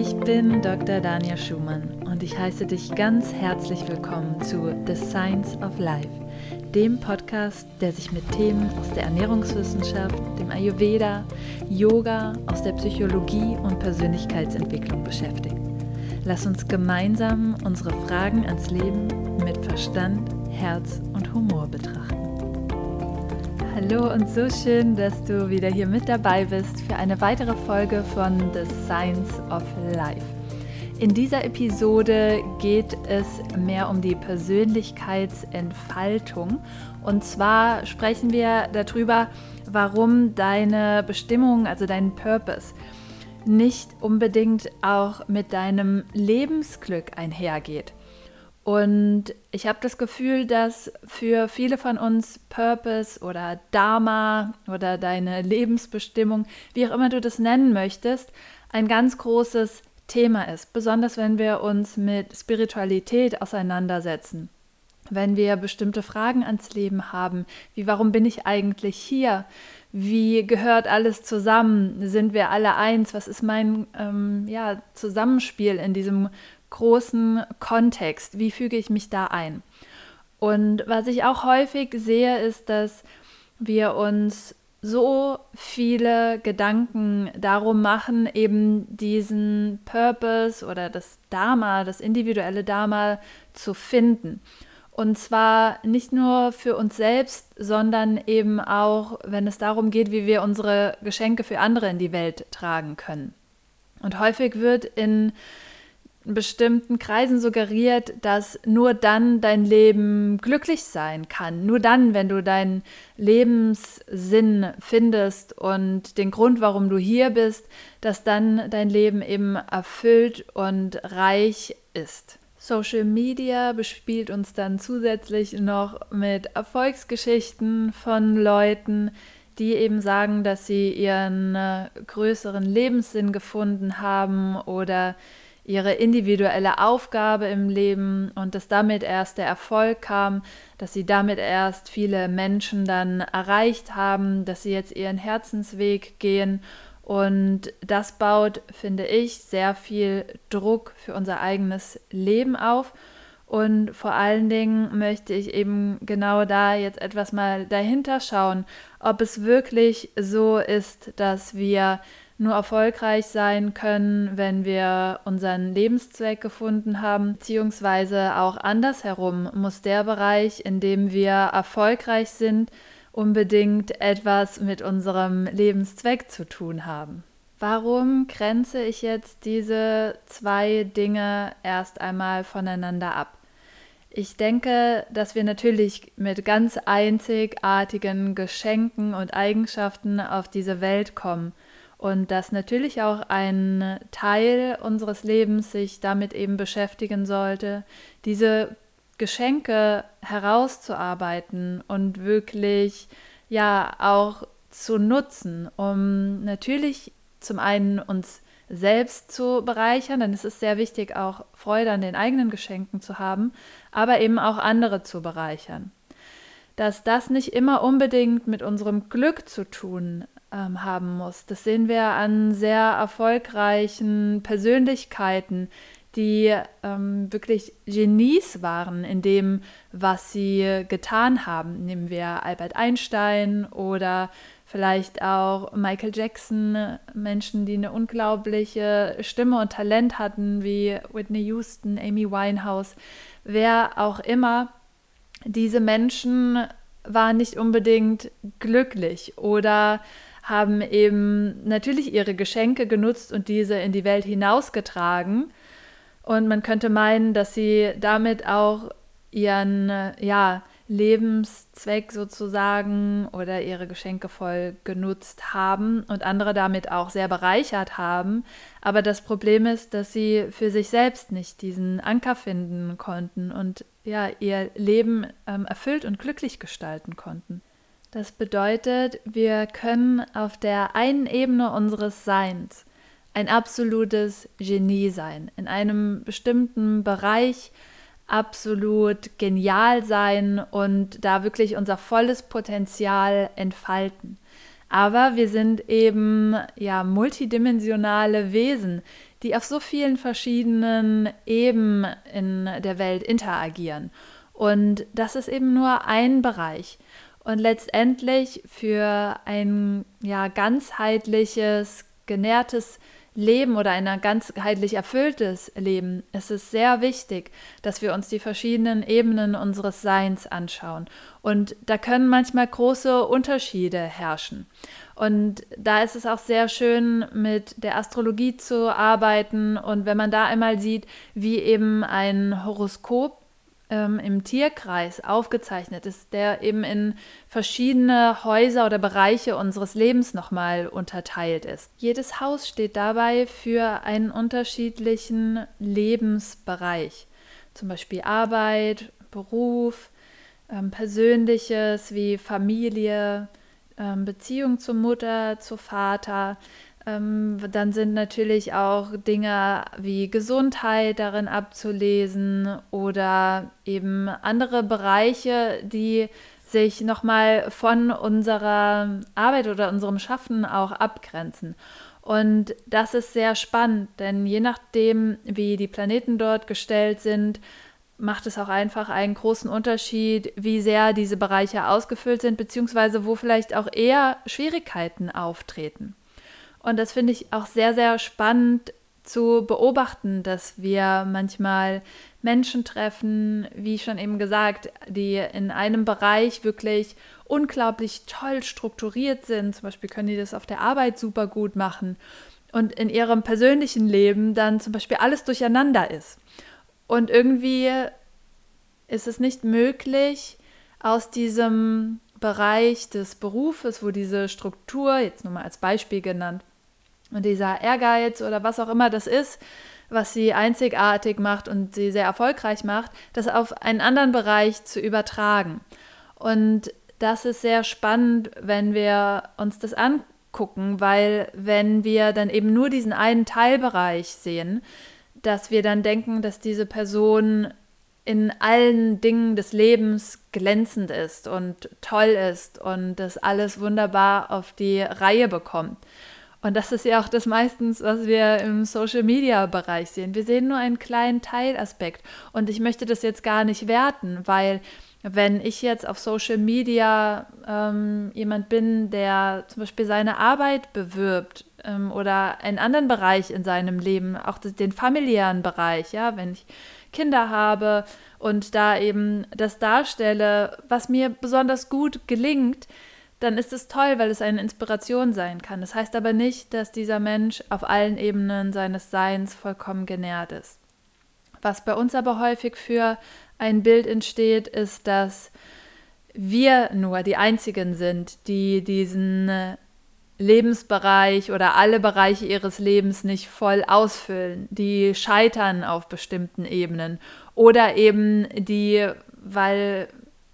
Ich bin Dr. Dania Schumann und ich heiße dich ganz herzlich willkommen zu The Science of Life, dem Podcast, der sich mit Themen aus der Ernährungswissenschaft, dem Ayurveda, Yoga, aus der Psychologie und Persönlichkeitsentwicklung beschäftigt. Lass uns gemeinsam unsere Fragen ans Leben mit Verstand, Herz und Humor. Hallo und so schön, dass du wieder hier mit dabei bist für eine weitere Folge von The Science of Life. In dieser Episode geht es mehr um die Persönlichkeitsentfaltung. Und zwar sprechen wir darüber, warum deine Bestimmung, also dein Purpose, nicht unbedingt auch mit deinem Lebensglück einhergeht. Und ich habe das Gefühl, dass für viele von uns Purpose oder Dharma oder deine Lebensbestimmung, wie auch immer du das nennen möchtest, ein ganz großes Thema ist. Besonders wenn wir uns mit Spiritualität auseinandersetzen. Wenn wir bestimmte Fragen ans Leben haben, wie warum bin ich eigentlich hier? Wie gehört alles zusammen? Sind wir alle eins? Was ist mein ähm, ja, Zusammenspiel in diesem großen Kontext. Wie füge ich mich da ein? Und was ich auch häufig sehe, ist, dass wir uns so viele Gedanken darum machen, eben diesen Purpose oder das Dharma, das individuelle Dharma zu finden. Und zwar nicht nur für uns selbst, sondern eben auch, wenn es darum geht, wie wir unsere Geschenke für andere in die Welt tragen können. Und häufig wird in bestimmten Kreisen suggeriert, dass nur dann dein Leben glücklich sein kann. Nur dann, wenn du deinen Lebenssinn findest und den Grund, warum du hier bist, dass dann dein Leben eben erfüllt und reich ist. Social Media bespielt uns dann zusätzlich noch mit Erfolgsgeschichten von Leuten, die eben sagen, dass sie ihren äh, größeren Lebenssinn gefunden haben oder ihre individuelle Aufgabe im Leben und dass damit erst der Erfolg kam, dass sie damit erst viele Menschen dann erreicht haben, dass sie jetzt ihren Herzensweg gehen und das baut, finde ich, sehr viel Druck für unser eigenes Leben auf. Und vor allen Dingen möchte ich eben genau da jetzt etwas mal dahinter schauen, ob es wirklich so ist, dass wir nur erfolgreich sein können, wenn wir unseren Lebenszweck gefunden haben, beziehungsweise auch andersherum muss der Bereich, in dem wir erfolgreich sind, unbedingt etwas mit unserem Lebenszweck zu tun haben. Warum grenze ich jetzt diese zwei Dinge erst einmal voneinander ab? Ich denke, dass wir natürlich mit ganz einzigartigen Geschenken und Eigenschaften auf diese Welt kommen und dass natürlich auch ein Teil unseres Lebens sich damit eben beschäftigen sollte, diese Geschenke herauszuarbeiten und wirklich ja auch zu nutzen, um natürlich zum einen uns selbst zu bereichern, ist es sehr wichtig, auch Freude an den eigenen Geschenken zu haben, aber eben auch andere zu bereichern. Dass das nicht immer unbedingt mit unserem Glück zu tun ähm, haben muss. Das sehen wir an sehr erfolgreichen Persönlichkeiten, die ähm, wirklich Genies waren in dem, was sie getan haben. Nehmen wir Albert Einstein oder vielleicht auch Michael Jackson, Menschen, die eine unglaubliche Stimme und Talent hatten, wie Whitney Houston, Amy Winehouse, wer auch immer. Diese Menschen waren nicht unbedingt glücklich oder haben eben natürlich ihre Geschenke genutzt und diese in die Welt hinausgetragen. Und man könnte meinen, dass sie damit auch ihren ja, Lebenszweck sozusagen oder ihre Geschenke voll genutzt haben und andere damit auch sehr bereichert haben. Aber das Problem ist, dass sie für sich selbst nicht diesen Anker finden konnten und ja, ihr Leben ähm, erfüllt und glücklich gestalten konnten. Das bedeutet, wir können auf der einen Ebene unseres Seins ein absolutes Genie sein, in einem bestimmten Bereich absolut genial sein und da wirklich unser volles Potenzial entfalten. Aber wir sind eben ja multidimensionale Wesen, die auf so vielen verschiedenen Ebenen in der Welt interagieren. Und das ist eben nur ein Bereich. Und letztendlich für ein ja, ganzheitliches, genährtes Leben oder ein ganzheitlich erfülltes Leben ist es sehr wichtig, dass wir uns die verschiedenen Ebenen unseres Seins anschauen. Und da können manchmal große Unterschiede herrschen. Und da ist es auch sehr schön, mit der Astrologie zu arbeiten. Und wenn man da einmal sieht, wie eben ein Horoskop ähm, im Tierkreis aufgezeichnet ist, der eben in verschiedene Häuser oder Bereiche unseres Lebens nochmal unterteilt ist. Jedes Haus steht dabei für einen unterschiedlichen Lebensbereich, zum Beispiel Arbeit, Beruf, ähm, Persönliches wie Familie, ähm, Beziehung zur Mutter, zu Vater, ähm, dann sind natürlich auch Dinge wie Gesundheit darin abzulesen oder eben andere Bereiche, die sich nochmal von unserer Arbeit oder unserem Schaffen auch abgrenzen. Und das ist sehr spannend, denn je nachdem, wie die Planeten dort gestellt sind, macht es auch einfach einen großen Unterschied, wie sehr diese Bereiche ausgefüllt sind, beziehungsweise wo vielleicht auch eher Schwierigkeiten auftreten. Und das finde ich auch sehr, sehr spannend zu beobachten, dass wir manchmal Menschen treffen, wie schon eben gesagt, die in einem Bereich wirklich unglaublich toll strukturiert sind. Zum Beispiel können die das auf der Arbeit super gut machen und in ihrem persönlichen Leben dann zum Beispiel alles durcheinander ist. Und irgendwie ist es nicht möglich, aus diesem Bereich des Berufes, wo diese Struktur, jetzt nur mal als Beispiel genannt, und dieser Ehrgeiz oder was auch immer das ist, was sie einzigartig macht und sie sehr erfolgreich macht, das auf einen anderen Bereich zu übertragen. Und das ist sehr spannend, wenn wir uns das angucken, weil wenn wir dann eben nur diesen einen Teilbereich sehen, dass wir dann denken, dass diese Person in allen Dingen des Lebens glänzend ist und toll ist und das alles wunderbar auf die Reihe bekommt. Und das ist ja auch das meistens, was wir im Social-Media-Bereich sehen. Wir sehen nur einen kleinen Teilaspekt. Und ich möchte das jetzt gar nicht werten, weil wenn ich jetzt auf Social Media ähm, jemand bin, der zum Beispiel seine Arbeit bewirbt ähm, oder einen anderen Bereich in seinem Leben, auch den familiären Bereich, ja, wenn ich Kinder habe und da eben das darstelle, was mir besonders gut gelingt, dann ist es toll, weil es eine Inspiration sein kann. Das heißt aber nicht, dass dieser Mensch auf allen Ebenen seines Seins vollkommen genährt ist. Was bei uns aber häufig für ein Bild entsteht, ist, dass wir nur die Einzigen sind, die diesen Lebensbereich oder alle Bereiche ihres Lebens nicht voll ausfüllen, die scheitern auf bestimmten Ebenen oder eben die, weil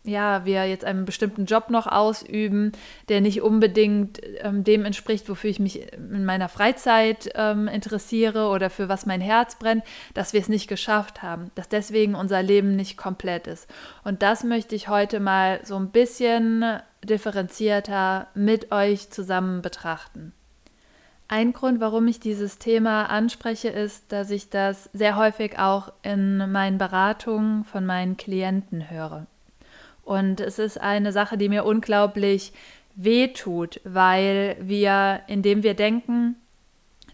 ja, wir jetzt einen bestimmten Job noch ausüben, der nicht unbedingt ähm, dem entspricht, wofür ich mich in meiner Freizeit ähm, interessiere oder für was mein Herz brennt, dass wir es nicht geschafft haben, dass deswegen unser Leben nicht komplett ist. Und das möchte ich heute mal so ein bisschen differenzierter mit euch zusammen betrachten. Ein Grund, warum ich dieses Thema anspreche, ist, dass ich das sehr häufig auch in meinen Beratungen von meinen Klienten höre. Und es ist eine Sache, die mir unglaublich wehtut, weil wir, indem wir denken,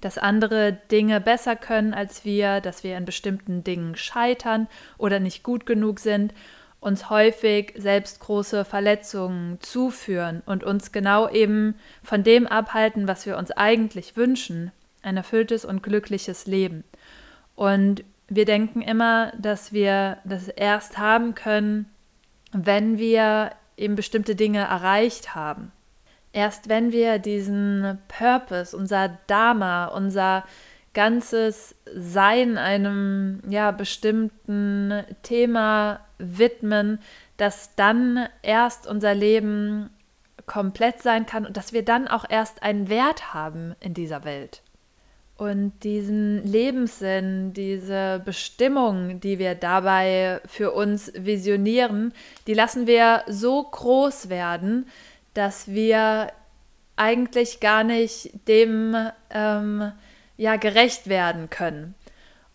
dass andere Dinge besser können als wir, dass wir in bestimmten Dingen scheitern oder nicht gut genug sind, uns häufig selbst große Verletzungen zuführen und uns genau eben von dem abhalten, was wir uns eigentlich wünschen, ein erfülltes und glückliches Leben. Und wir denken immer, dass wir das erst haben können, wenn wir eben bestimmte Dinge erreicht haben. Erst wenn wir diesen Purpose, unser Dharma, unser ganzes Sein einem ja, bestimmten Thema widmen, dass dann erst unser Leben komplett sein kann und dass wir dann auch erst einen Wert haben in dieser Welt. Und diesen Lebenssinn, diese Bestimmung, die wir dabei für uns visionieren, die lassen wir so groß werden, dass wir eigentlich gar nicht dem, ähm, ja gerecht werden können.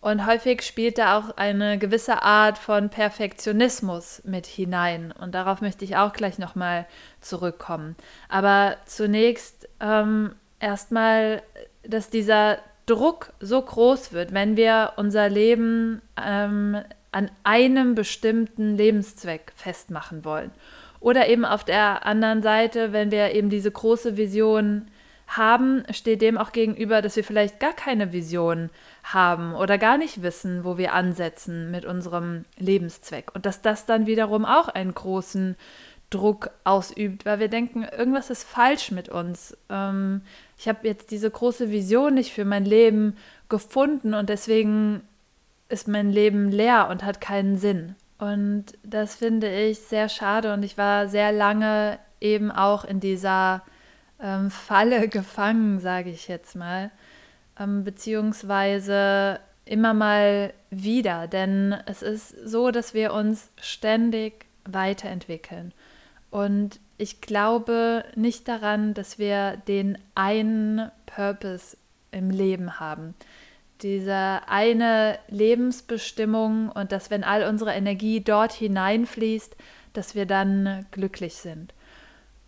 Und häufig spielt da auch eine gewisse Art von Perfektionismus mit hinein. Und darauf möchte ich auch gleich nochmal zurückkommen. Aber zunächst ähm, erstmal, dass dieser Druck so groß wird, wenn wir unser Leben ähm, an einem bestimmten Lebenszweck festmachen wollen. Oder eben auf der anderen Seite, wenn wir eben diese große Vision haben, steht dem auch gegenüber, dass wir vielleicht gar keine Vision haben oder gar nicht wissen, wo wir ansetzen mit unserem Lebenszweck. Und dass das dann wiederum auch einen großen Druck ausübt, weil wir denken, irgendwas ist falsch mit uns. Ähm, ich habe jetzt diese große Vision nicht für mein Leben gefunden und deswegen ist mein Leben leer und hat keinen Sinn. Und das finde ich sehr schade und ich war sehr lange eben auch in dieser ähm, Falle gefangen, sage ich jetzt mal, ähm, beziehungsweise immer mal wieder, denn es ist so, dass wir uns ständig weiterentwickeln. Und ich glaube nicht daran, dass wir den einen Purpose im Leben haben. Diese eine Lebensbestimmung und dass, wenn all unsere Energie dort hineinfließt, dass wir dann glücklich sind.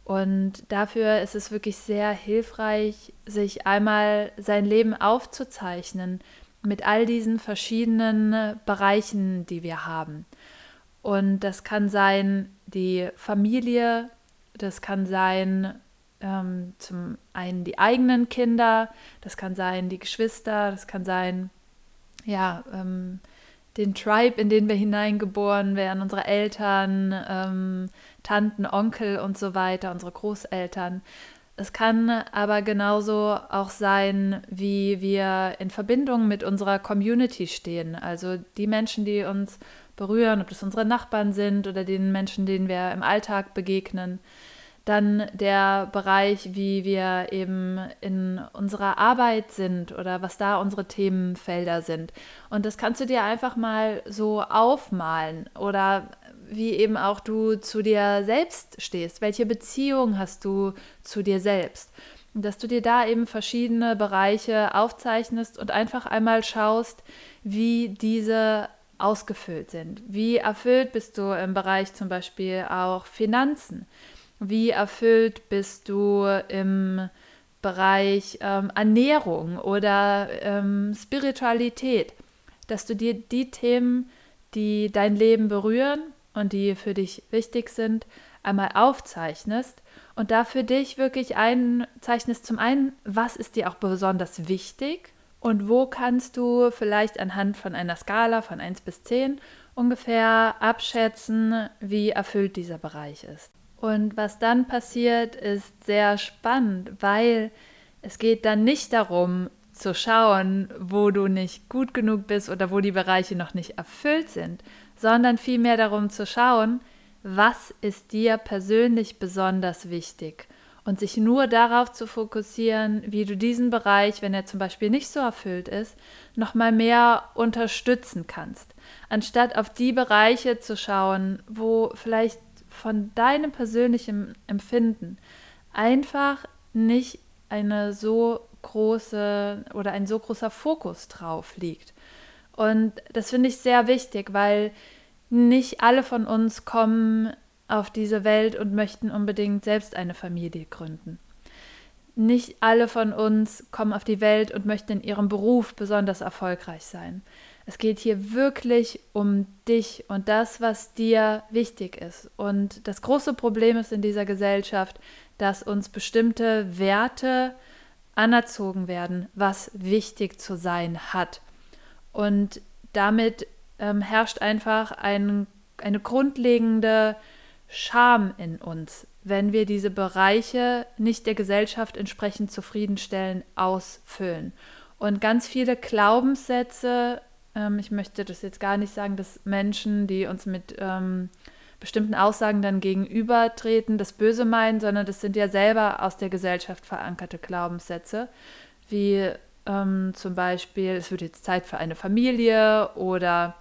Und dafür ist es wirklich sehr hilfreich, sich einmal sein Leben aufzuzeichnen mit all diesen verschiedenen Bereichen, die wir haben. Und das kann sein die Familie, das kann sein ähm, zum einen die eigenen Kinder, das kann sein die Geschwister, das kann sein ja ähm, den Tribe, in den wir hineingeboren werden, unsere Eltern, ähm, Tanten, Onkel und so weiter, unsere Großeltern. Es kann aber genauso auch sein, wie wir in Verbindung mit unserer Community stehen. Also die Menschen, die uns berühren, ob das unsere Nachbarn sind oder den Menschen, denen wir im Alltag begegnen. Dann der Bereich, wie wir eben in unserer Arbeit sind oder was da unsere Themenfelder sind. Und das kannst du dir einfach mal so aufmalen oder wie eben auch du zu dir selbst stehst. Welche Beziehung hast du zu dir selbst? dass du dir da eben verschiedene Bereiche aufzeichnest und einfach einmal schaust, wie diese ausgefüllt sind. Wie erfüllt bist du im Bereich zum Beispiel auch Finanzen? Wie erfüllt bist du im Bereich ähm, Ernährung oder ähm, Spiritualität? Dass du dir die Themen, die dein Leben berühren und die für dich wichtig sind, einmal aufzeichnest und da für dich wirklich einzeichnest, zum einen, was ist dir auch besonders wichtig und wo kannst du vielleicht anhand von einer Skala von 1 bis 10 ungefähr abschätzen, wie erfüllt dieser Bereich ist? Und was dann passiert, ist sehr spannend, weil es geht dann nicht darum zu schauen, wo du nicht gut genug bist oder wo die Bereiche noch nicht erfüllt sind, sondern vielmehr darum zu schauen, was ist dir persönlich besonders wichtig und sich nur darauf zu fokussieren, wie du diesen Bereich, wenn er zum Beispiel nicht so erfüllt ist, nochmal mehr unterstützen kannst, anstatt auf die Bereiche zu schauen, wo vielleicht von deinem persönlichen Empfinden einfach nicht eine so große oder ein so großer Fokus drauf liegt. Und das finde ich sehr wichtig, weil nicht alle von uns kommen auf diese Welt und möchten unbedingt selbst eine Familie gründen. Nicht alle von uns kommen auf die Welt und möchten in ihrem Beruf besonders erfolgreich sein. Es geht hier wirklich um dich und das, was dir wichtig ist. Und das große Problem ist in dieser Gesellschaft, dass uns bestimmte Werte anerzogen werden, was wichtig zu sein hat. Und damit ähm, herrscht einfach ein, eine grundlegende Scham in uns, wenn wir diese Bereiche nicht der Gesellschaft entsprechend zufriedenstellen, ausfüllen. Und ganz viele Glaubenssätze, ähm, ich möchte das jetzt gar nicht sagen, dass Menschen, die uns mit ähm, bestimmten Aussagen dann gegenübertreten, das Böse meinen, sondern das sind ja selber aus der Gesellschaft verankerte Glaubenssätze, wie ähm, zum Beispiel, es wird jetzt Zeit für eine Familie oder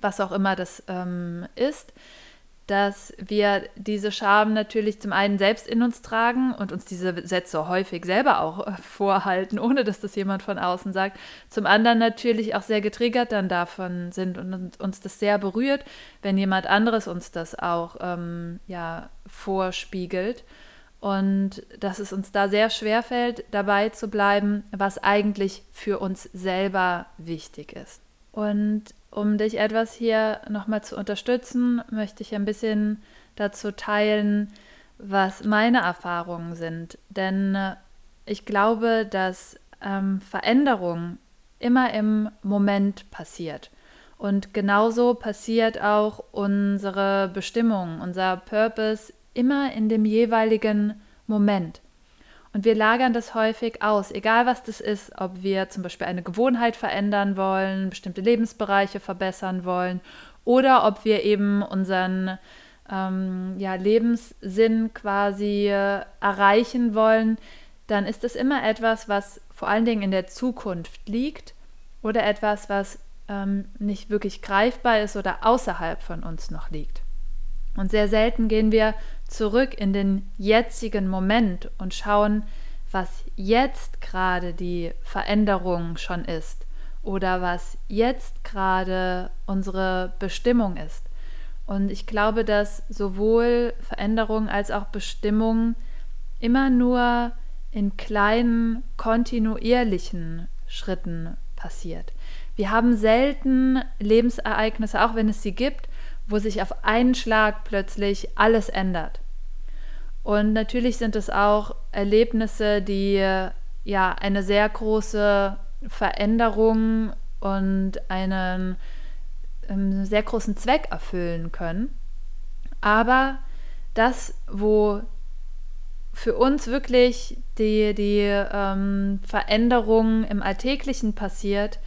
was auch immer das ähm, ist dass wir diese Scham natürlich zum einen selbst in uns tragen und uns diese Sätze häufig selber auch vorhalten, ohne dass das jemand von außen sagt. Zum anderen natürlich auch sehr getriggert dann davon sind und uns das sehr berührt, wenn jemand anderes uns das auch ähm, ja, vorspiegelt. Und dass es uns da sehr schwer fällt, dabei zu bleiben, was eigentlich für uns selber wichtig ist. Und um dich etwas hier nochmal zu unterstützen, möchte ich ein bisschen dazu teilen, was meine Erfahrungen sind. Denn äh, ich glaube, dass ähm, Veränderung immer im Moment passiert. Und genauso passiert auch unsere Bestimmung, unser Purpose immer in dem jeweiligen Moment. Und wir lagern das häufig aus, egal was das ist, ob wir zum Beispiel eine Gewohnheit verändern wollen, bestimmte Lebensbereiche verbessern wollen oder ob wir eben unseren ähm, ja, Lebenssinn quasi erreichen wollen, dann ist es immer etwas, was vor allen Dingen in der Zukunft liegt oder etwas, was ähm, nicht wirklich greifbar ist oder außerhalb von uns noch liegt. Und sehr selten gehen wir zurück in den jetzigen Moment und schauen, was jetzt gerade die Veränderung schon ist oder was jetzt gerade unsere Bestimmung ist. Und ich glaube, dass sowohl Veränderung als auch Bestimmung immer nur in kleinen, kontinuierlichen Schritten passiert. Wir haben selten Lebensereignisse, auch wenn es sie gibt, wo sich auf einen Schlag plötzlich alles ändert. Und natürlich sind es auch Erlebnisse, die ja eine sehr große Veränderung und einen, ähm, sehr großen Zweck erfüllen können. Aber das, wo für uns wirklich die, die ähm, Veränderung im Alltäglichen passiert,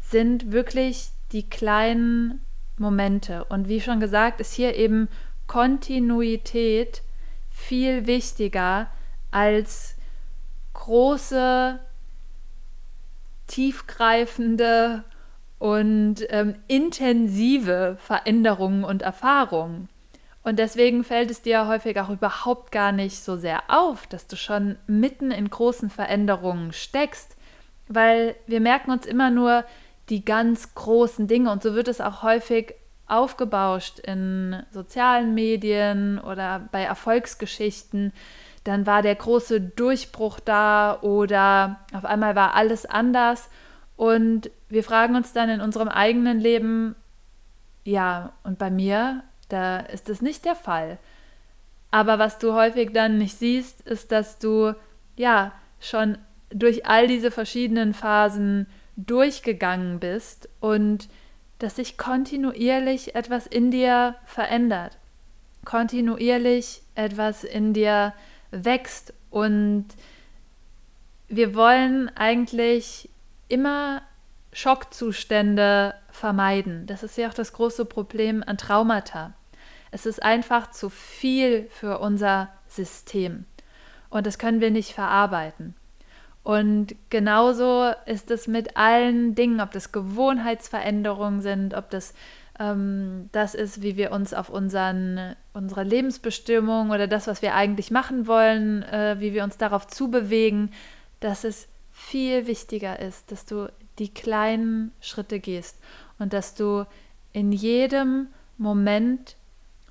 sind wirklich die kleinen Momente. Und wie schon gesagt, ist hier eben Kontinuität viel wichtiger als große, tiefgreifende und ähm, intensive Veränderungen und Erfahrungen. Und deswegen fällt es dir häufig auch überhaupt gar nicht so sehr auf, dass du schon mitten in großen Veränderungen steckst, weil wir merken uns immer nur die ganz großen Dinge und so wird es auch häufig aufgebauscht in sozialen Medien oder bei Erfolgsgeschichten. Dann war der große Durchbruch da oder auf einmal war alles anders. Und wir fragen uns dann in unserem eigenen Leben, ja, und bei mir, da ist es nicht der Fall. Aber was du häufig dann nicht siehst, ist, dass du ja schon durch all diese verschiedenen Phasen durchgegangen bist und dass sich kontinuierlich etwas in dir verändert, kontinuierlich etwas in dir wächst und wir wollen eigentlich immer Schockzustände vermeiden. Das ist ja auch das große Problem an Traumata. Es ist einfach zu viel für unser System und das können wir nicht verarbeiten. Und genauso ist es mit allen Dingen, ob das Gewohnheitsveränderungen sind, ob das ähm, das ist, wie wir uns auf unseren, unsere Lebensbestimmung oder das, was wir eigentlich machen wollen, äh, wie wir uns darauf zubewegen, dass es viel wichtiger ist, dass du die kleinen Schritte gehst und dass du in jedem Moment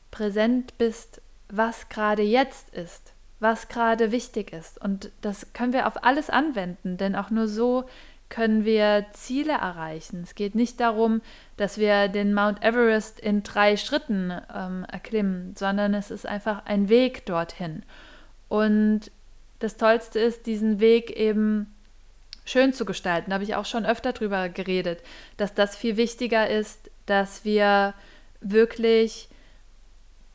präsent bist, was gerade jetzt ist was gerade wichtig ist. Und das können wir auf alles anwenden, denn auch nur so können wir Ziele erreichen. Es geht nicht darum, dass wir den Mount Everest in drei Schritten ähm, erklimmen, sondern es ist einfach ein Weg dorthin. Und das Tollste ist, diesen Weg eben schön zu gestalten. Da habe ich auch schon öfter drüber geredet, dass das viel wichtiger ist, dass wir wirklich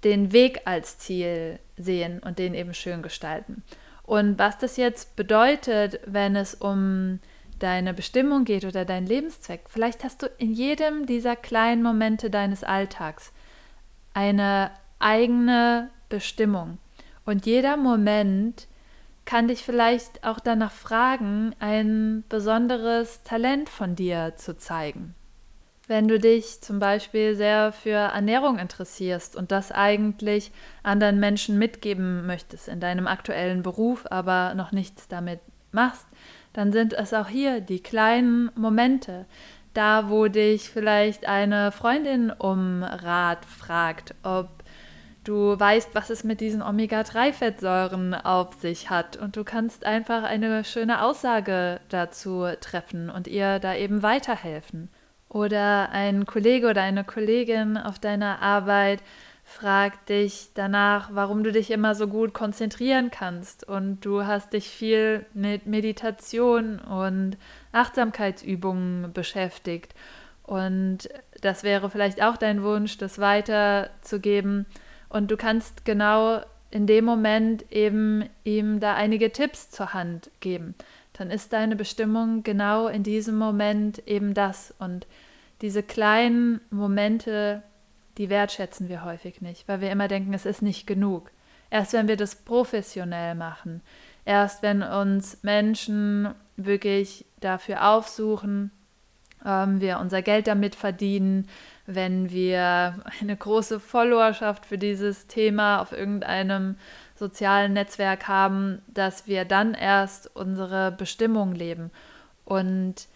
den Weg als Ziel sehen und den eben schön gestalten. Und was das jetzt bedeutet, wenn es um deine Bestimmung geht oder deinen Lebenszweck, vielleicht hast du in jedem dieser kleinen Momente deines Alltags eine eigene Bestimmung. Und jeder Moment kann dich vielleicht auch danach fragen, ein besonderes Talent von dir zu zeigen. Wenn du dich zum Beispiel sehr für Ernährung interessierst und das eigentlich anderen Menschen mitgeben möchtest in deinem aktuellen Beruf, aber noch nichts damit machst, dann sind es auch hier die kleinen Momente, da wo dich vielleicht eine Freundin um Rat fragt, ob du weißt, was es mit diesen Omega-3-Fettsäuren auf sich hat und du kannst einfach eine schöne Aussage dazu treffen und ihr da eben weiterhelfen. Oder ein Kollege oder eine Kollegin auf deiner Arbeit fragt dich danach, warum du dich immer so gut konzentrieren kannst. Und du hast dich viel mit Meditation und Achtsamkeitsübungen beschäftigt. Und das wäre vielleicht auch dein Wunsch, das weiterzugeben. Und du kannst genau in dem Moment eben ihm da einige Tipps zur Hand geben. Dann ist deine Bestimmung genau in diesem Moment eben das und diese kleinen Momente die wertschätzen wir häufig nicht, weil wir immer denken, es ist nicht genug. Erst wenn wir das professionell machen, erst wenn uns Menschen wirklich dafür aufsuchen, ähm, wir unser Geld damit verdienen, wenn wir eine große Followerschaft für dieses Thema auf irgendeinem sozialen Netzwerk haben, dass wir dann erst unsere Bestimmung leben. Und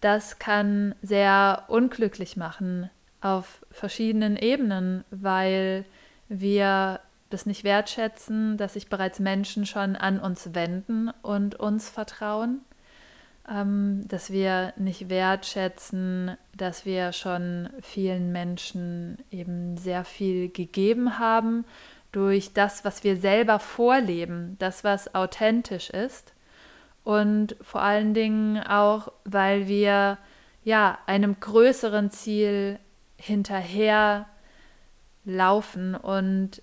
das kann sehr unglücklich machen, auf verschiedenen Ebenen, weil wir das nicht wertschätzen, dass sich bereits Menschen schon an uns wenden und uns vertrauen, ähm, dass wir nicht wertschätzen, dass wir schon vielen Menschen eben sehr viel gegeben haben durch das, was wir selber vorleben, das, was authentisch ist und vor allen Dingen auch, weil wir ja einem größeren Ziel hinterher laufen. Und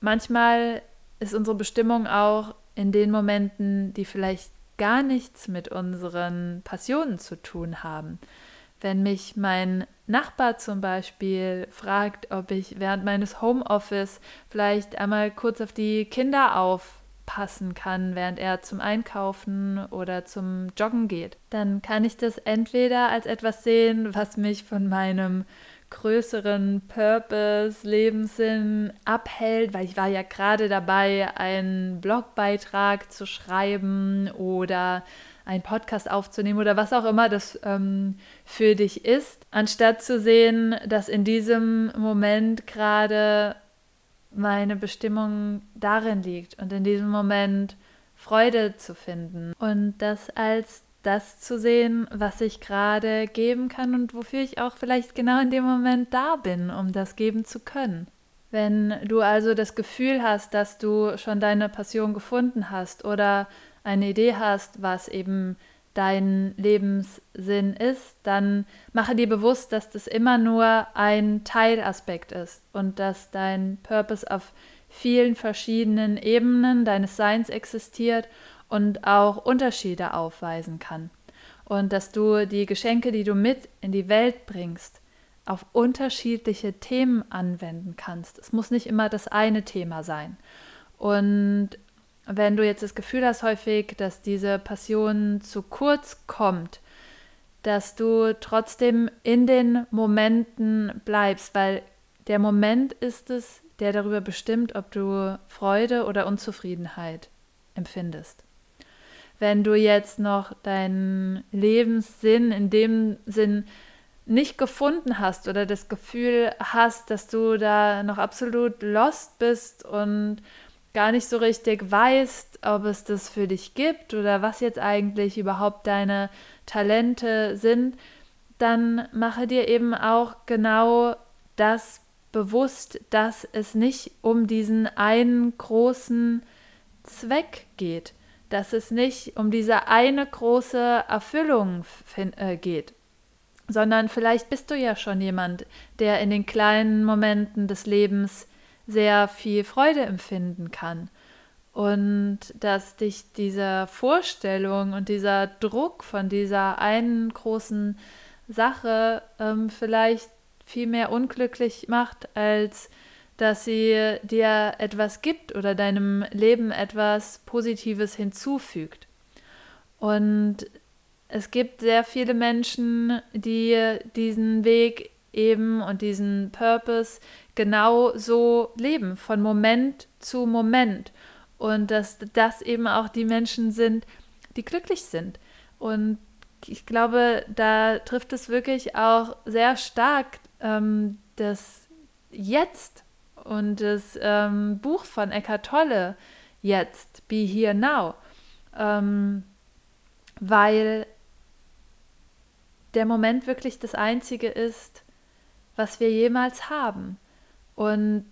manchmal ist unsere Bestimmung auch in den Momenten, die vielleicht gar nichts mit unseren Passionen zu tun haben. Wenn mich mein Nachbar zum Beispiel fragt, ob ich während meines Homeoffice vielleicht einmal kurz auf die Kinder aufpassen kann, während er zum Einkaufen oder zum Joggen geht, dann kann ich das entweder als etwas sehen, was mich von meinem größeren Purpose, Lebenssinn abhält, weil ich war ja gerade dabei, einen Blogbeitrag zu schreiben oder einen Podcast aufzunehmen oder was auch immer das ähm, für dich ist, anstatt zu sehen, dass in diesem Moment gerade meine Bestimmung darin liegt und in diesem Moment Freude zu finden und das als das zu sehen, was ich gerade geben kann und wofür ich auch vielleicht genau in dem Moment da bin, um das geben zu können. Wenn du also das Gefühl hast, dass du schon deine Passion gefunden hast oder eine Idee hast, was eben dein Lebenssinn ist, dann mache dir bewusst, dass das immer nur ein Teilaspekt ist und dass dein Purpose auf vielen verschiedenen Ebenen deines Seins existiert und auch Unterschiede aufweisen kann. Und dass du die Geschenke, die du mit in die Welt bringst, auf unterschiedliche Themen anwenden kannst. Es muss nicht immer das eine Thema sein. Und wenn du jetzt das Gefühl hast häufig, dass diese Passion zu kurz kommt, dass du trotzdem in den Momenten bleibst, weil der Moment ist es, der darüber bestimmt, ob du Freude oder Unzufriedenheit empfindest. Wenn du jetzt noch deinen Lebenssinn in dem Sinn nicht gefunden hast oder das Gefühl hast, dass du da noch absolut lost bist und gar nicht so richtig weißt, ob es das für dich gibt oder was jetzt eigentlich überhaupt deine Talente sind, dann mache dir eben auch genau das bewusst, dass es nicht um diesen einen großen Zweck geht dass es nicht um diese eine große Erfüllung äh, geht, sondern vielleicht bist du ja schon jemand, der in den kleinen Momenten des Lebens sehr viel Freude empfinden kann. Und dass dich diese Vorstellung und dieser Druck von dieser einen großen Sache ähm, vielleicht viel mehr unglücklich macht, als dass sie dir etwas gibt oder deinem Leben etwas Positives hinzufügt. Und es gibt sehr viele Menschen, die diesen Weg eben und diesen Purpose genau so leben, von Moment zu Moment. Und dass das eben auch die Menschen sind, die glücklich sind. Und ich glaube, da trifft es wirklich auch sehr stark ähm, das Jetzt und das ähm, Buch von Eckhart Tolle, Jetzt, Be Here Now, ähm, weil der Moment wirklich das Einzige ist, was wir jemals haben. Und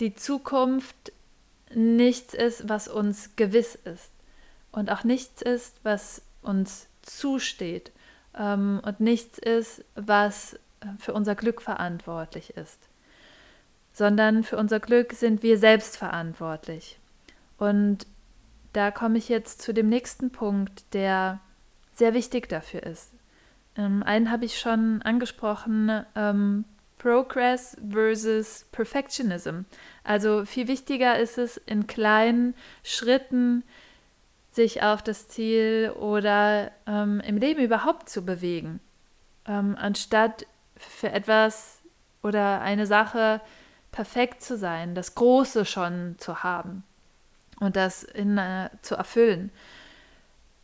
die Zukunft nichts ist, was uns gewiss ist. Und auch nichts ist, was uns zusteht. Ähm, und nichts ist, was für unser Glück verantwortlich ist. Sondern für unser Glück sind wir selbst verantwortlich. Und da komme ich jetzt zu dem nächsten Punkt, der sehr wichtig dafür ist. Ähm, einen habe ich schon angesprochen, ähm, Progress versus Perfectionism. Also viel wichtiger ist es, in kleinen Schritten sich auf das Ziel oder ähm, im Leben überhaupt zu bewegen, ähm, anstatt für etwas oder eine Sache perfekt zu sein, das Große schon zu haben und das in, äh, zu erfüllen.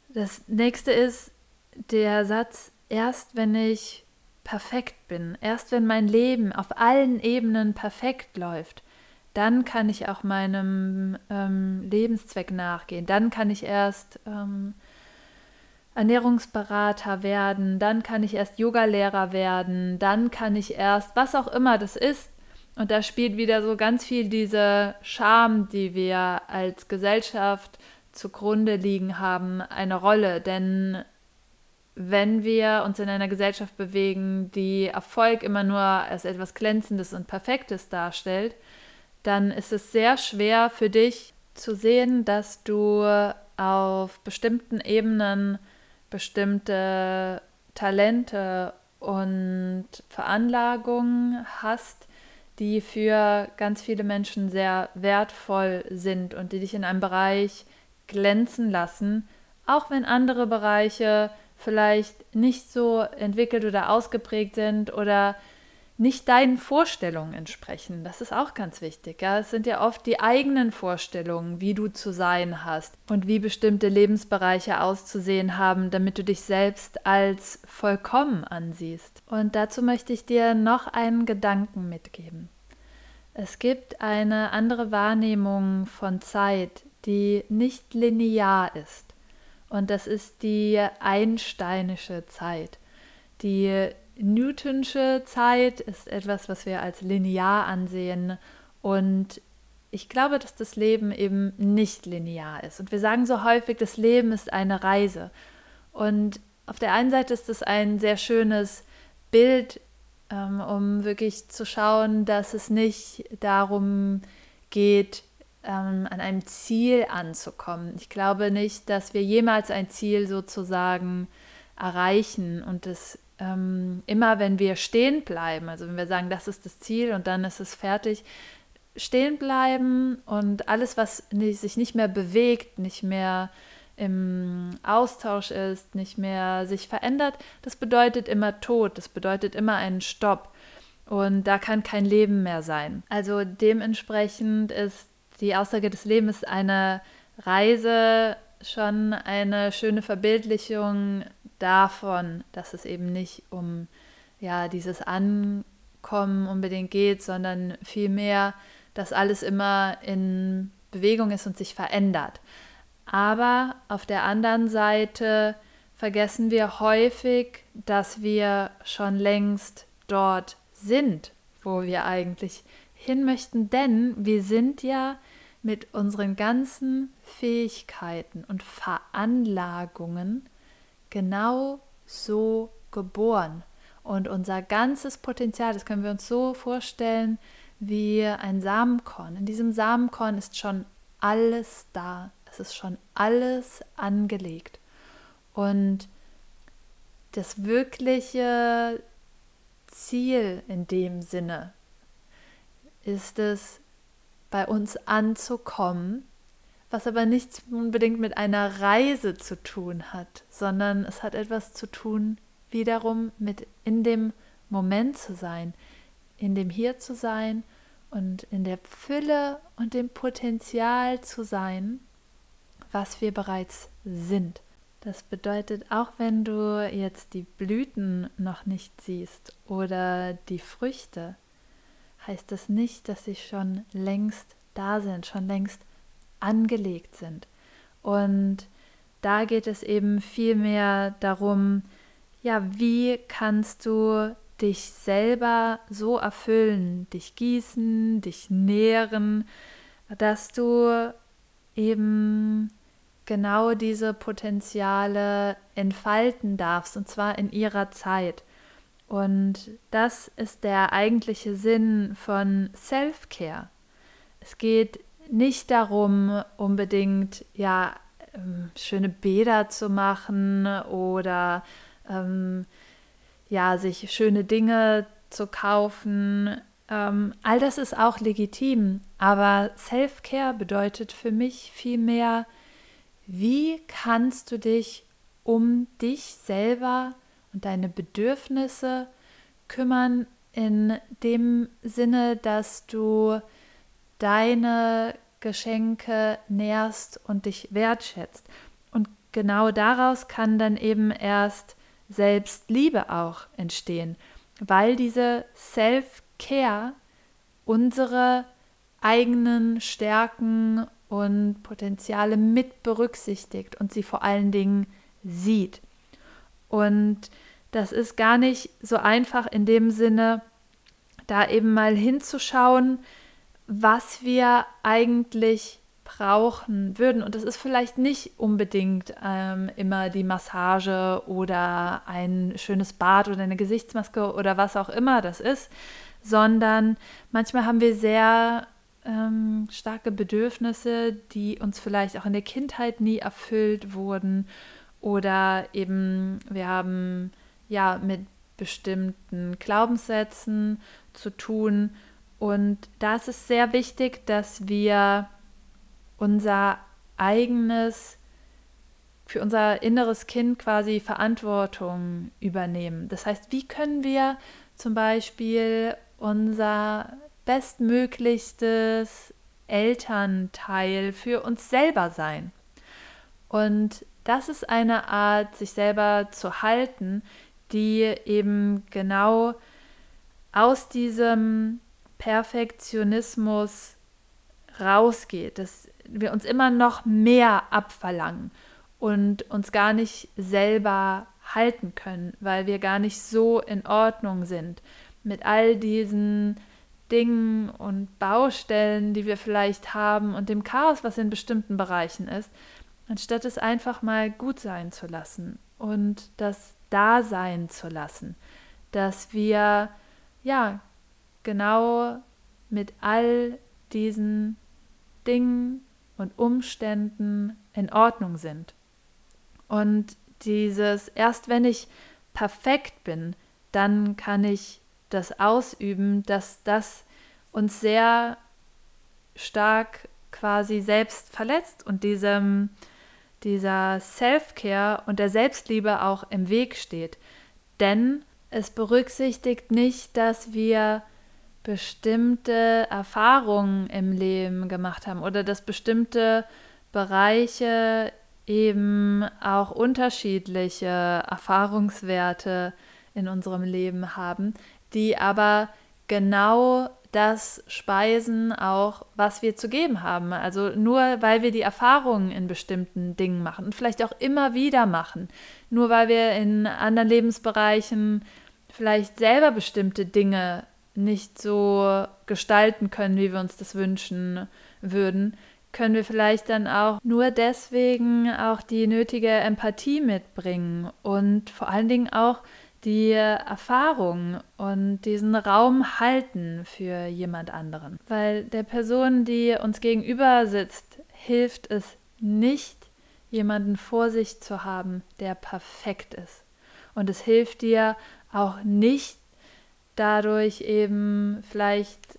Das nächste ist der Satz, erst wenn ich perfekt bin, erst wenn mein Leben auf allen Ebenen perfekt läuft, dann kann ich auch meinem ähm, Lebenszweck nachgehen. Dann kann ich erst ähm, Ernährungsberater werden, dann kann ich erst Yogalehrer werden, dann kann ich erst, was auch immer das ist. Und da spielt wieder so ganz viel diese Scham, die wir als Gesellschaft zugrunde liegen haben, eine Rolle. Denn wenn wir uns in einer Gesellschaft bewegen, die Erfolg immer nur als etwas Glänzendes und Perfektes darstellt, dann ist es sehr schwer für dich zu sehen, dass du auf bestimmten Ebenen bestimmte Talente und Veranlagungen hast, die für ganz viele Menschen sehr wertvoll sind und die dich in einem Bereich glänzen lassen, auch wenn andere Bereiche vielleicht nicht so entwickelt oder ausgeprägt sind oder nicht deinen Vorstellungen entsprechen. Das ist auch ganz wichtig. Ja? Es sind ja oft die eigenen Vorstellungen, wie du zu sein hast und wie bestimmte Lebensbereiche auszusehen haben, damit du dich selbst als vollkommen ansiehst. Und dazu möchte ich dir noch einen Gedanken mitgeben. Es gibt eine andere Wahrnehmung von Zeit, die nicht linear ist. Und das ist die einsteinische Zeit. Die Newtonsche Zeit ist etwas, was wir als linear ansehen. Und ich glaube, dass das Leben eben nicht linear ist. Und wir sagen so häufig, das Leben ist eine Reise. Und auf der einen Seite ist es ein sehr schönes Bild, ähm, um wirklich zu schauen, dass es nicht darum geht, ähm, an einem Ziel anzukommen. Ich glaube nicht, dass wir jemals ein Ziel sozusagen erreichen und es ähm, immer, wenn wir stehen bleiben, also wenn wir sagen, das ist das Ziel und dann ist es fertig, stehen bleiben und alles, was nicht, sich nicht mehr bewegt, nicht mehr im Austausch ist, nicht mehr sich verändert, das bedeutet immer Tod, das bedeutet immer einen Stopp. Und da kann kein Leben mehr sein. Also dementsprechend ist die Aussage des Lebens eine Reise schon eine schöne Verbildlichung davon, dass es eben nicht um ja dieses Ankommen unbedingt geht, sondern vielmehr, dass alles immer in Bewegung ist und sich verändert. Aber auf der anderen Seite vergessen wir häufig, dass wir schon längst dort sind, wo wir eigentlich hin möchten, denn wir sind ja mit unseren ganzen Fähigkeiten und Veranlagungen genau so geboren. Und unser ganzes Potenzial, das können wir uns so vorstellen wie ein Samenkorn. In diesem Samenkorn ist schon alles da. Es ist schon alles angelegt. Und das wirkliche Ziel in dem Sinne ist es, bei uns anzukommen, was aber nichts unbedingt mit einer Reise zu tun hat, sondern es hat etwas zu tun, wiederum mit in dem Moment zu sein, in dem Hier zu sein und in der Fülle und dem Potenzial zu sein, was wir bereits sind. Das bedeutet, auch wenn du jetzt die Blüten noch nicht siehst oder die Früchte, heißt das nicht, dass sie schon längst da sind, schon längst angelegt sind. Und da geht es eben viel mehr darum, ja, wie kannst du dich selber so erfüllen, dich gießen, dich nähren, dass du eben genau diese Potenziale entfalten darfst, und zwar in ihrer Zeit. Und das ist der eigentliche Sinn von Self-Care. Es geht nicht darum, unbedingt ja ähm, schöne Bäder zu machen oder ähm, ja sich schöne Dinge zu kaufen. Ähm, all das ist auch legitim, aber Self-Care bedeutet für mich vielmehr, wie kannst du dich um dich selber und deine Bedürfnisse kümmern in dem Sinne, dass du deine Geschenke nährst und dich wertschätzt. Und genau daraus kann dann eben erst Selbstliebe auch entstehen, weil diese Self-Care unsere eigenen Stärken und Potenziale mit berücksichtigt und sie vor allen Dingen sieht. Und das ist gar nicht so einfach in dem Sinne, da eben mal hinzuschauen, was wir eigentlich brauchen würden. Und das ist vielleicht nicht unbedingt ähm, immer die Massage oder ein schönes Bad oder eine Gesichtsmaske oder was auch immer das ist, sondern manchmal haben wir sehr ähm, starke Bedürfnisse, die uns vielleicht auch in der Kindheit nie erfüllt wurden oder eben wir haben ja mit bestimmten Glaubenssätzen zu tun und da ist es sehr wichtig, dass wir unser eigenes, für unser inneres Kind quasi Verantwortung übernehmen. Das heißt, wie können wir zum Beispiel unser bestmöglichstes Elternteil für uns selber sein? Und das ist eine Art, sich selber zu halten, die eben genau aus diesem Perfektionismus rausgeht, dass wir uns immer noch mehr abverlangen und uns gar nicht selber halten können, weil wir gar nicht so in Ordnung sind mit all diesen Dingen und Baustellen, die wir vielleicht haben und dem Chaos, was in bestimmten Bereichen ist, anstatt es einfach mal gut sein zu lassen und das da sein zu lassen, dass wir ja genau mit all diesen Dingen und Umständen in Ordnung sind. Und dieses, erst wenn ich perfekt bin, dann kann ich das ausüben, dass das uns sehr stark quasi selbst verletzt und diesem, dieser Self-Care und der Selbstliebe auch im Weg steht. Denn es berücksichtigt nicht, dass wir bestimmte Erfahrungen im Leben gemacht haben oder dass bestimmte Bereiche eben auch unterschiedliche Erfahrungswerte in unserem Leben haben, die aber genau das speisen auch, was wir zu geben haben. Also nur weil wir die Erfahrungen in bestimmten Dingen machen und vielleicht auch immer wieder machen, nur weil wir in anderen Lebensbereichen vielleicht selber bestimmte Dinge nicht so gestalten können, wie wir uns das wünschen würden, können wir vielleicht dann auch nur deswegen auch die nötige Empathie mitbringen und vor allen Dingen auch die Erfahrung und diesen Raum halten für jemand anderen. Weil der Person, die uns gegenüber sitzt, hilft es nicht, jemanden vor sich zu haben, der perfekt ist. Und es hilft dir auch nicht, dadurch eben vielleicht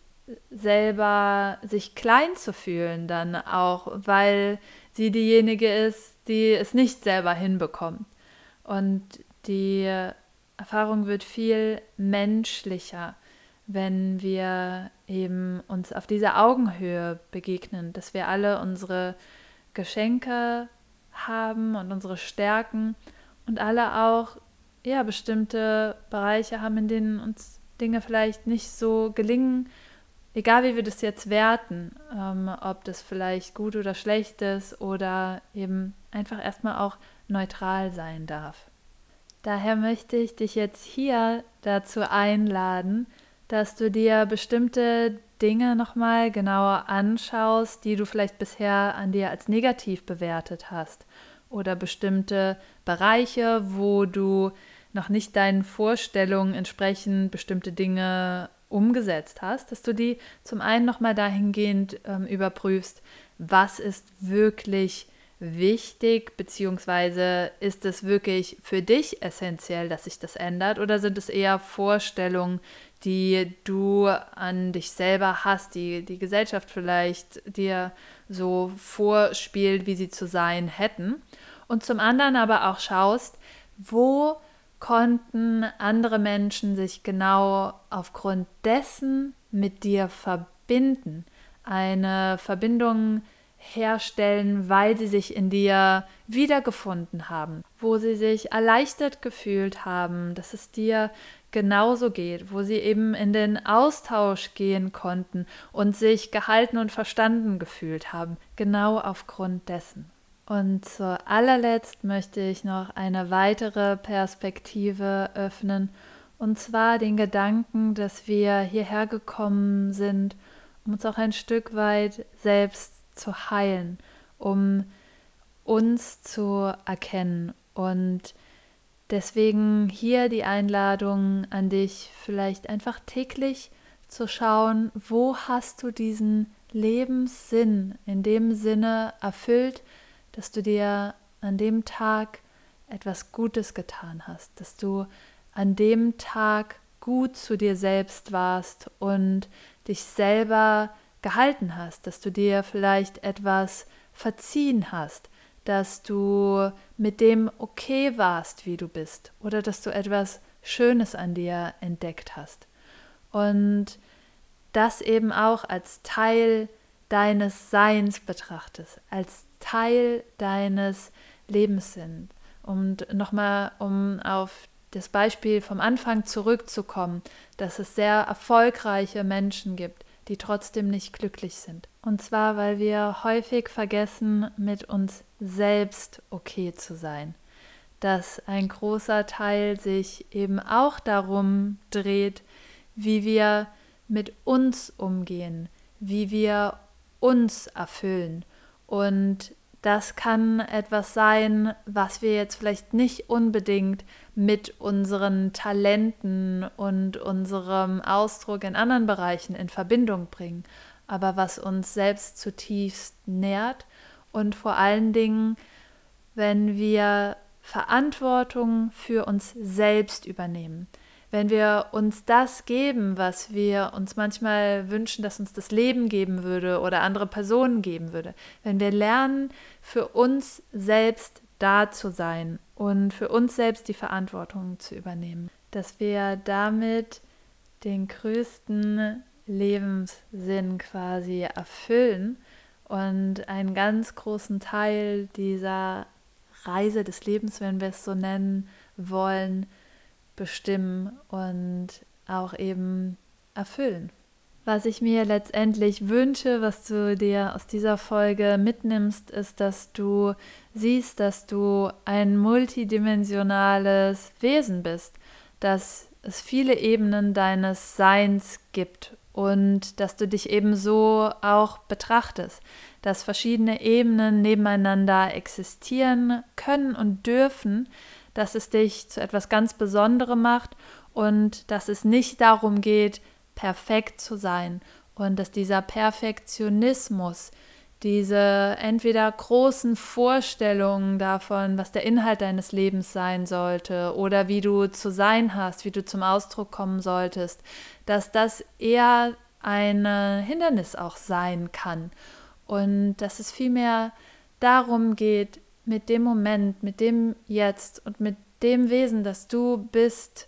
selber sich klein zu fühlen, dann auch, weil sie diejenige ist, die es nicht selber hinbekommt. Und die Erfahrung wird viel menschlicher, wenn wir eben uns auf dieser Augenhöhe begegnen, dass wir alle unsere Geschenke haben und unsere Stärken und alle auch ja bestimmte Bereiche haben, in denen uns Dinge vielleicht nicht so gelingen, egal wie wir das jetzt werten, ähm, ob das vielleicht gut oder schlecht ist oder eben einfach erstmal auch neutral sein darf. Daher möchte ich dich jetzt hier dazu einladen, dass du dir bestimmte Dinge nochmal genauer anschaust, die du vielleicht bisher an dir als negativ bewertet hast. Oder bestimmte Bereiche, wo du noch nicht deinen Vorstellungen entsprechend bestimmte Dinge umgesetzt hast, dass du die zum einen nochmal dahingehend ähm, überprüfst, was ist wirklich wichtig, beziehungsweise ist es wirklich für dich essentiell, dass sich das ändert oder sind es eher Vorstellungen, die du an dich selber hast, die die Gesellschaft vielleicht dir so vorspielt, wie sie zu sein hätten. Und zum anderen aber auch schaust, wo konnten andere Menschen sich genau aufgrund dessen mit dir verbinden, eine Verbindung herstellen, weil sie sich in dir wiedergefunden haben, wo sie sich erleichtert gefühlt haben, dass es dir genauso geht, wo sie eben in den Austausch gehen konnten und sich gehalten und verstanden gefühlt haben, genau aufgrund dessen. Und zu allerletzt möchte ich noch eine weitere Perspektive öffnen, und zwar den Gedanken, dass wir hierher gekommen sind, um uns auch ein Stück weit selbst zu heilen, um uns zu erkennen. Und deswegen hier die Einladung an dich, vielleicht einfach täglich zu schauen, wo hast du diesen Lebenssinn in dem Sinne erfüllt, dass du dir an dem Tag etwas Gutes getan hast, dass du an dem Tag gut zu dir selbst warst und dich selber gehalten hast, dass du dir vielleicht etwas verziehen hast, dass du mit dem okay warst, wie du bist, oder dass du etwas Schönes an dir entdeckt hast. Und das eben auch als Teil deines Seins betrachtest, als Teil deines Lebens sind. Und nochmal, um auf das Beispiel vom Anfang zurückzukommen, dass es sehr erfolgreiche Menschen gibt, die trotzdem nicht glücklich sind. Und zwar, weil wir häufig vergessen, mit uns selbst okay zu sein. Dass ein großer Teil sich eben auch darum dreht, wie wir mit uns umgehen, wie wir uns erfüllen. Und das kann etwas sein, was wir jetzt vielleicht nicht unbedingt mit unseren Talenten und unserem Ausdruck in anderen Bereichen in Verbindung bringen, aber was uns selbst zutiefst nährt. Und vor allen Dingen, wenn wir Verantwortung für uns selbst übernehmen wenn wir uns das geben, was wir uns manchmal wünschen, dass uns das Leben geben würde oder andere Personen geben würde, wenn wir lernen, für uns selbst da zu sein und für uns selbst die Verantwortung zu übernehmen, dass wir damit den größten Lebenssinn quasi erfüllen und einen ganz großen Teil dieser Reise des Lebens, wenn wir es so nennen wollen, bestimmen und auch eben erfüllen. Was ich mir letztendlich wünsche, was du dir aus dieser Folge mitnimmst, ist, dass du siehst, dass du ein multidimensionales Wesen bist, dass es viele Ebenen deines Seins gibt und dass du dich eben so auch betrachtest, dass verschiedene Ebenen nebeneinander existieren können und dürfen, dass es dich zu etwas ganz Besonderem macht und dass es nicht darum geht, perfekt zu sein und dass dieser Perfektionismus, diese entweder großen Vorstellungen davon, was der Inhalt deines Lebens sein sollte oder wie du zu sein hast, wie du zum Ausdruck kommen solltest, dass das eher ein Hindernis auch sein kann. Und dass es vielmehr darum geht, mit dem Moment, mit dem Jetzt und mit dem Wesen, das du bist,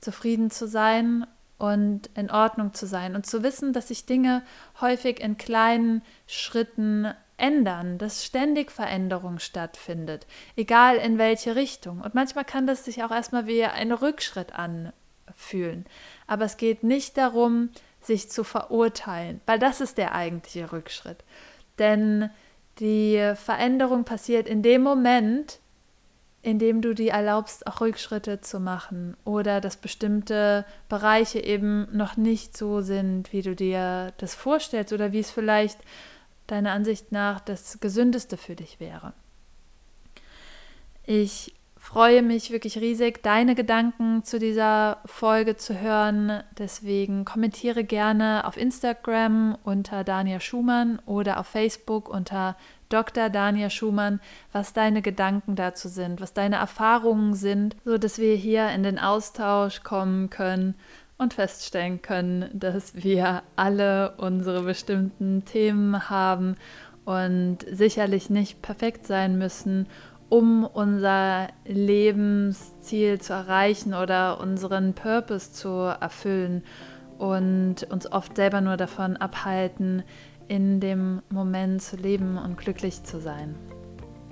zufrieden zu sein und in Ordnung zu sein und zu wissen, dass sich Dinge häufig in kleinen Schritten ändern, dass ständig Veränderung stattfindet, egal in welche Richtung. Und manchmal kann das sich auch erstmal wie ein Rückschritt anfühlen. Aber es geht nicht darum, sich zu verurteilen, weil das ist der eigentliche Rückschritt. Denn die Veränderung passiert in dem Moment, indem du dir erlaubst, auch Rückschritte zu machen oder dass bestimmte Bereiche eben noch nicht so sind, wie du dir das vorstellst oder wie es vielleicht deiner Ansicht nach das Gesündeste für dich wäre. Ich freue mich wirklich riesig, deine Gedanken zu dieser Folge zu hören. Deswegen kommentiere gerne auf Instagram unter Dania Schumann oder auf Facebook unter Dr. Dania Schumann, was deine Gedanken dazu sind, was deine Erfahrungen sind, so dass wir hier in den Austausch kommen können und feststellen können, dass wir alle unsere bestimmten Themen haben und sicherlich nicht perfekt sein müssen um unser Lebensziel zu erreichen oder unseren Purpose zu erfüllen und uns oft selber nur davon abhalten, in dem Moment zu leben und glücklich zu sein.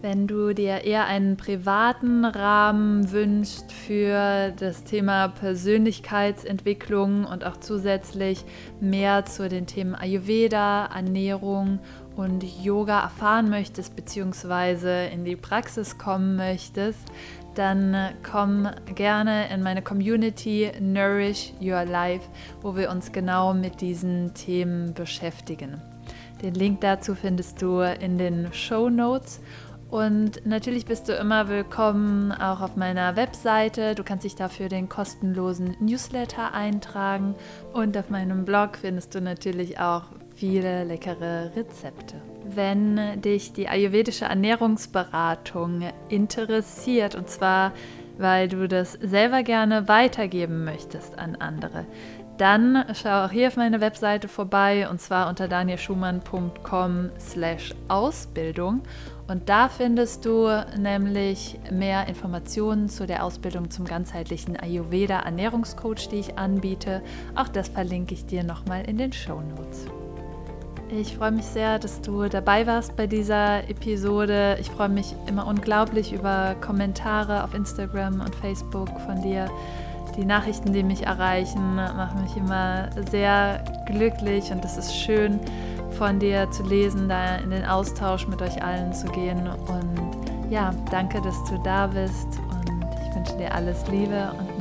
Wenn du dir eher einen privaten Rahmen wünschst für das Thema Persönlichkeitsentwicklung und auch zusätzlich mehr zu den Themen Ayurveda, Ernährung und Yoga erfahren möchtest bzw. in die Praxis kommen möchtest, dann komm gerne in meine Community Nourish Your Life, wo wir uns genau mit diesen Themen beschäftigen. Den Link dazu findest du in den Show Notes. Und natürlich bist du immer willkommen auch auf meiner Webseite. Du kannst dich dafür den kostenlosen Newsletter eintragen. Und auf meinem Blog findest du natürlich auch viele leckere Rezepte. Wenn dich die ayurvedische Ernährungsberatung interessiert, und zwar weil du das selber gerne weitergeben möchtest an andere, dann schau auch hier auf meine Webseite vorbei und zwar unter danielschumann.com slash Ausbildung und da findest du nämlich mehr Informationen zu der Ausbildung zum ganzheitlichen Ayurveda Ernährungscoach, die ich anbiete. Auch das verlinke ich dir nochmal in den Show Notes. Ich freue mich sehr, dass du dabei warst bei dieser Episode. Ich freue mich immer unglaublich über Kommentare auf Instagram und Facebook von dir. Die Nachrichten, die mich erreichen, machen mich immer sehr glücklich und es ist schön von dir zu lesen, da in den Austausch mit euch allen zu gehen. Und ja, danke, dass du da bist und ich wünsche dir alles Liebe und